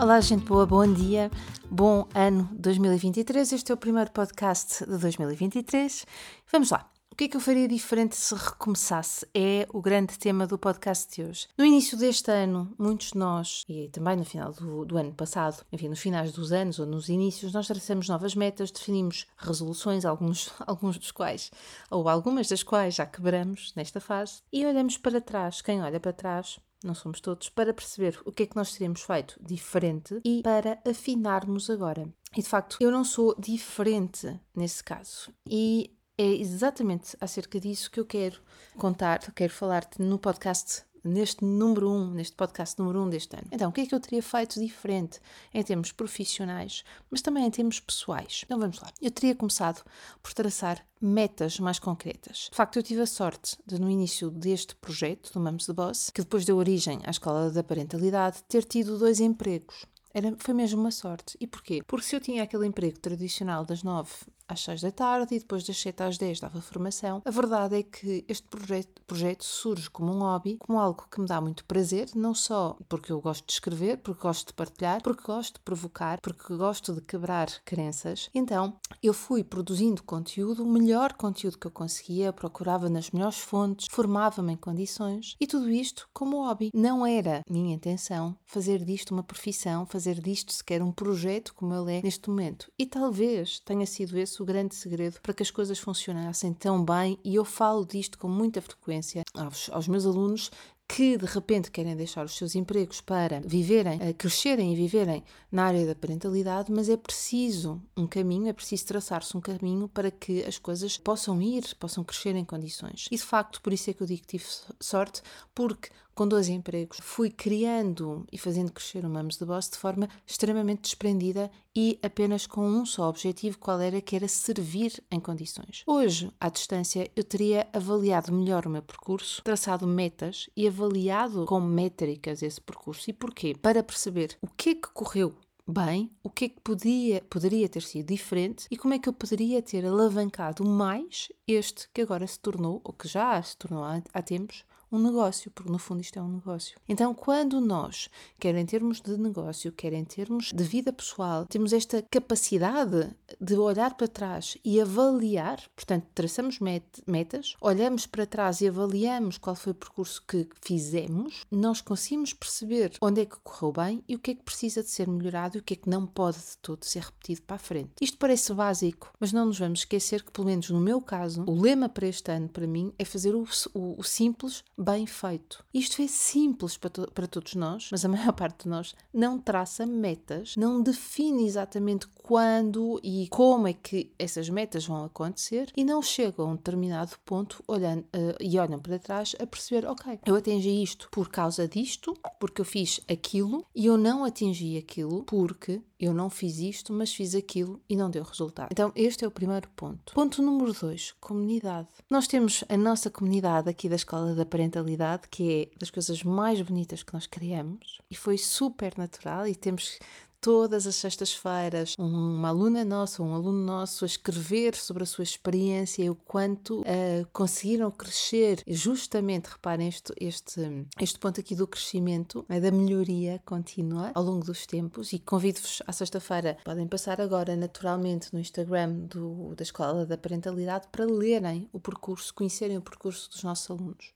Olá, gente boa, bom dia. Bom ano 2023, este é o primeiro podcast de 2023. Vamos lá. O que é que eu faria diferente se recomeçasse? É o grande tema do podcast de hoje. No início deste ano, muitos de nós, e também no final do, do, ano passado, enfim, nos finais dos anos ou nos inícios, nós traçamos novas metas, definimos resoluções, alguns, alguns dos quais, ou algumas das quais já quebramos nesta fase, e olhamos para trás. Quem olha para trás não somos todos, para perceber o que é que nós teríamos feito diferente e para afinarmos agora. E de facto, eu não sou diferente nesse caso. E é exatamente acerca disso que eu quero contar, quero falar-te no podcast neste número 1, um, neste podcast número 1 um deste ano. Então, o que é que eu teria feito diferente em termos profissionais, mas também em termos pessoais? Então vamos lá. Eu teria começado por traçar metas mais concretas. De facto, eu tive a sorte de, no início deste projeto, do Mamos de Boss, que depois deu origem à Escola da Parentalidade, ter tido dois empregos. Era, foi mesmo uma sorte. E porquê? Porque se eu tinha aquele emprego tradicional das nove às 6 da tarde e depois das 7 às 10 dava formação. A verdade é que este projeto, projeto, surge como um hobby, como algo que me dá muito prazer, não só porque eu gosto de escrever, porque gosto de partilhar, porque gosto de provocar, porque gosto de quebrar crenças. Então, eu fui produzindo conteúdo, o melhor conteúdo que eu conseguia, procurava nas melhores fontes, formava-me em condições e tudo isto como hobby. Não era minha intenção fazer disto uma profissão, fazer disto sequer um projeto como ele é neste momento. E talvez tenha sido esse o grande segredo para que as coisas funcionassem tão bem e eu falo disto com muita frequência aos, aos meus alunos que de repente querem deixar os seus empregos para viverem, eh, crescerem e viverem na área da parentalidade, mas é preciso um caminho, é preciso traçar-se um caminho para que as coisas possam ir, possam crescer em condições. E de facto, por isso é que eu digo que tive sorte, porque com dois empregos, fui criando e fazendo crescer o Mamos de Boss de forma extremamente desprendida e apenas com um só objetivo, qual era que era servir em condições. Hoje, à distância, eu teria avaliado melhor o meu percurso, traçado metas e avaliado com métricas esse percurso. E porquê? Para perceber o que é que correu bem, o que é que podia, poderia ter sido diferente e como é que eu poderia ter alavancado mais este que agora se tornou, ou que já se tornou há, há tempos, um negócio, porque no fundo isto é um negócio. Então, quando nós, quer em termos de negócio, quer em termos de vida pessoal, temos esta capacidade de olhar para trás e avaliar, portanto, traçamos metas, olhamos para trás e avaliamos qual foi o percurso que fizemos, nós conseguimos perceber onde é que correu bem e o que é que precisa de ser melhorado e o que é que não pode de todo ser repetido para a frente. Isto parece básico, mas não nos vamos esquecer que, pelo menos no meu caso, o lema para este ano, para mim, é fazer o, o, o simples bem feito. Isto é simples para, to para todos nós, mas a maior parte de nós não traça metas, não define exatamente quando e como é que essas metas vão acontecer e não chegam a um determinado ponto olhando, uh, e olham para trás a perceber, ok, eu atingi isto por causa disto, porque eu fiz aquilo e eu não atingi aquilo porque eu não fiz isto, mas fiz aquilo e não deu resultado. Então, este é o primeiro ponto. Ponto número dois, comunidade. Nós temos a nossa comunidade aqui da Escola da Parentalidade, que é das coisas mais bonitas que nós criamos, e foi super natural e temos todas as sextas-feiras uma aluna nossa, um aluno nosso a escrever sobre a sua experiência e o quanto uh, conseguiram crescer. Justamente, reparem este, este, este ponto aqui do crescimento, né, da melhoria contínua ao longo dos tempos e convido-vos à sexta-feira, podem passar agora naturalmente no Instagram do, da Escola da Parentalidade para lerem o percurso, conhecerem o percurso dos nossos alunos.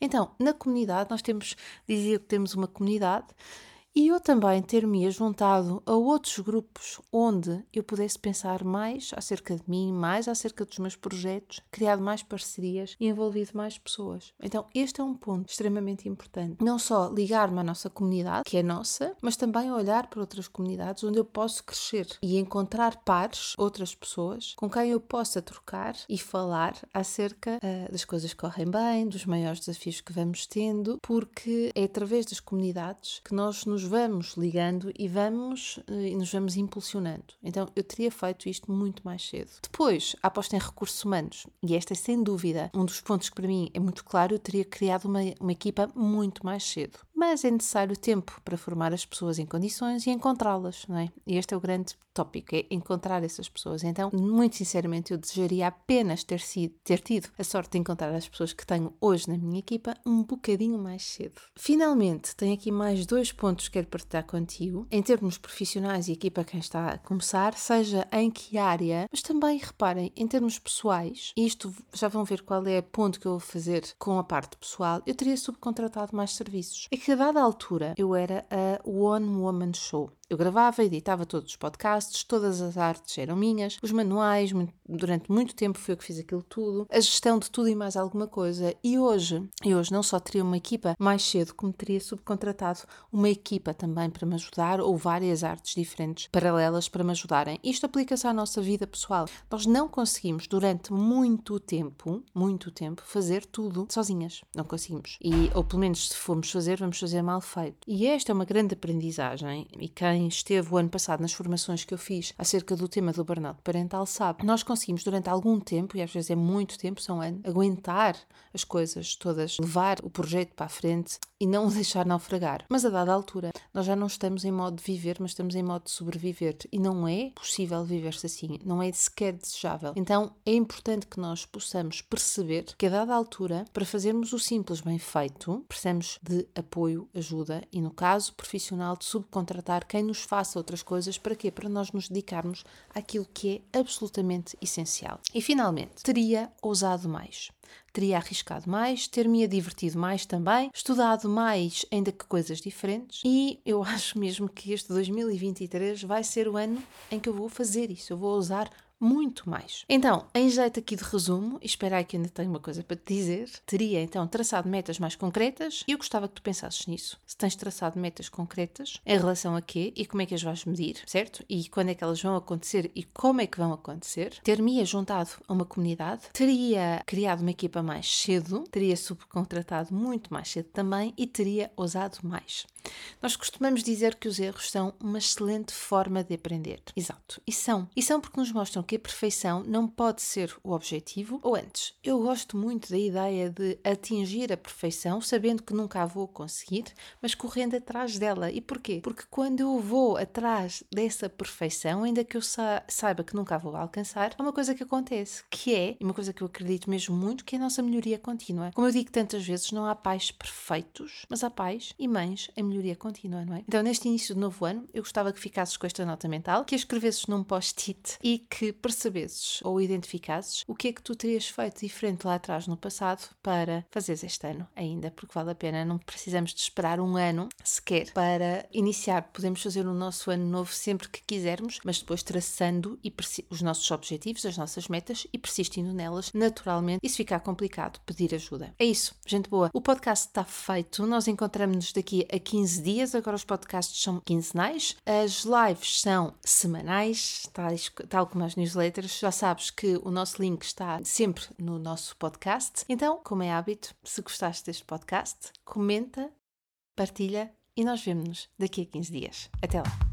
Então, na comunidade, nós temos, dizia que temos uma comunidade e eu também ter-me juntado a outros grupos onde eu pudesse pensar mais acerca de mim, mais acerca dos meus projetos, criado mais parcerias e envolvido mais pessoas. Então, este é um ponto extremamente importante. Não só ligar-me à nossa comunidade, que é nossa, mas também olhar para outras comunidades onde eu posso crescer e encontrar pares, outras pessoas, com quem eu possa trocar e falar acerca uh, das coisas que correm bem, dos maiores desafios que vamos tendo, porque é através das comunidades que nós nos nos vamos ligando e vamos eh, e nos vamos impulsionando. Então eu teria feito isto muito mais cedo. Depois, a aposta em recursos humanos, e esta é sem dúvida um dos pontos que para mim é muito claro, eu teria criado uma, uma equipa muito mais cedo mas é necessário tempo para formar as pessoas em condições e encontrá-las, não é? E este é o grande tópico, é encontrar essas pessoas. Então, muito sinceramente, eu desejaria apenas ter, sido, ter tido a sorte de encontrar as pessoas que tenho hoje na minha equipa um bocadinho mais cedo. Finalmente, tenho aqui mais dois pontos que quero partilhar contigo, em termos profissionais e aqui para quem está a começar, seja em que área, mas também reparem, em termos pessoais, isto já vão ver qual é o ponto que eu vou fazer com a parte pessoal, eu teria subcontratado mais serviços. É que a dada altura eu era a One Woman Show. Eu gravava, editava todos os podcasts, todas as artes eram minhas, os manuais, muito, durante muito tempo foi eu que fiz aquilo tudo, a gestão de tudo e mais alguma coisa. E hoje, e hoje não só teria uma equipa mais cedo, como teria subcontratado uma equipa também para me ajudar, ou várias artes diferentes, paralelas para me ajudarem. Isto aplica-se à nossa vida pessoal. Nós não conseguimos, durante muito tempo, muito tempo, fazer tudo sozinhas. Não conseguimos. E, ou pelo menos se formos fazer, vamos fazer mal feito. E esta é uma grande aprendizagem. E quem esteve o ano passado nas formações que eu fiz acerca do tema do burnout parental sabe, nós conseguimos durante algum tempo, e às vezes é muito tempo, são anos, aguentar as coisas todas, levar o projeto para a frente e não o deixar naufragar. Mas a dada altura, nós já não estamos em modo de viver, mas estamos em modo de sobreviver. E não é possível viver-se assim, não é sequer desejável. Então é importante que nós possamos perceber que a dada altura, para fazermos o simples bem feito, precisamos de apoio, ajuda e, no caso profissional, de subcontratar quem nos faça outras coisas. Para quê? Para nós nos dedicarmos àquilo que é absolutamente essencial. E finalmente, teria ousado mais teria arriscado mais, ter-me divertido mais também, estudado mais ainda que coisas diferentes e eu acho mesmo que este 2023 vai ser o ano em que eu vou fazer isso, eu vou usar muito mais. Então, em jeito aqui de resumo, e espero aí que ainda tenho uma coisa para te dizer, teria então traçado metas mais concretas e eu gostava que tu pensasses nisso. Se tens traçado metas concretas, em relação a quê e como é que as vais medir, certo? E quando é que elas vão acontecer e como é que vão acontecer, ter-me juntado a uma comunidade, teria criado uma equipa mais cedo, teria subcontratado muito mais cedo também e teria ousado mais. Nós costumamos dizer que os erros são uma excelente forma de aprender. Exato. E são. E são porque nos mostram que a perfeição não pode ser o objetivo. Ou antes, eu gosto muito da ideia de atingir a perfeição sabendo que nunca a vou conseguir, mas correndo atrás dela. E porquê? Porque quando eu vou atrás dessa perfeição, ainda que eu sa saiba que nunca a vou alcançar, há uma coisa que acontece, que é, uma coisa que eu acredito mesmo muito, que é a nossa melhoria contínua. Como eu digo tantas vezes, não há pais perfeitos, mas há pais e mães em melhoria contínua, não é? Então, neste início de novo ano, eu gostava que ficasses com esta nota mental, que a escrevesses num post-it e que percebesses ou identificasses o que é que tu terias feito diferente lá atrás no passado para fazeres este ano ainda, porque vale a pena, não precisamos de esperar um ano sequer para iniciar. Podemos fazer o nosso ano novo sempre que quisermos, mas depois traçando e os nossos objetivos, as nossas metas e persistindo nelas naturalmente. E se ficar complicado, pedir ajuda. É isso, gente boa. O podcast está feito. Nós encontramos-nos daqui a 15 15 dias, agora os podcasts são quinzenais, as lives são semanais, tais, tal como as newsletters. Já sabes que o nosso link está sempre no nosso podcast. Então, como é hábito, se gostaste deste podcast, comenta, partilha e nós vemos-nos daqui a 15 dias. Até lá!